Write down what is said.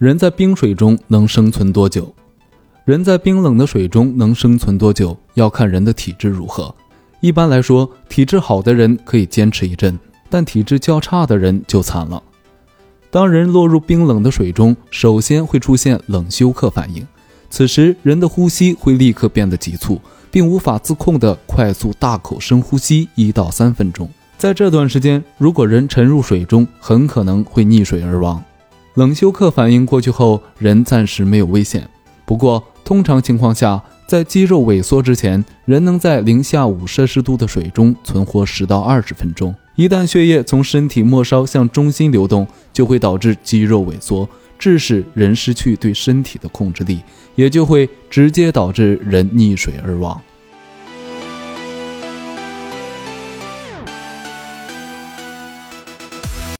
人在冰水中能生存多久？人在冰冷的水中能生存多久，要看人的体质如何。一般来说，体质好的人可以坚持一阵，但体质较差的人就惨了。当人落入冰冷的水中，首先会出现冷休克反应，此时人的呼吸会立刻变得急促，并无法自控地快速大口深呼吸一到三分钟。在这段时间，如果人沉入水中，很可能会溺水而亡。冷休克反应过去后，人暂时没有危险。不过，通常情况下，在肌肉萎缩之前，人能在零下五摄氏度的水中存活十到二十分钟。一旦血液从身体末梢向中心流动，就会导致肌肉萎缩，致使人失去对身体的控制力，也就会直接导致人溺水而亡。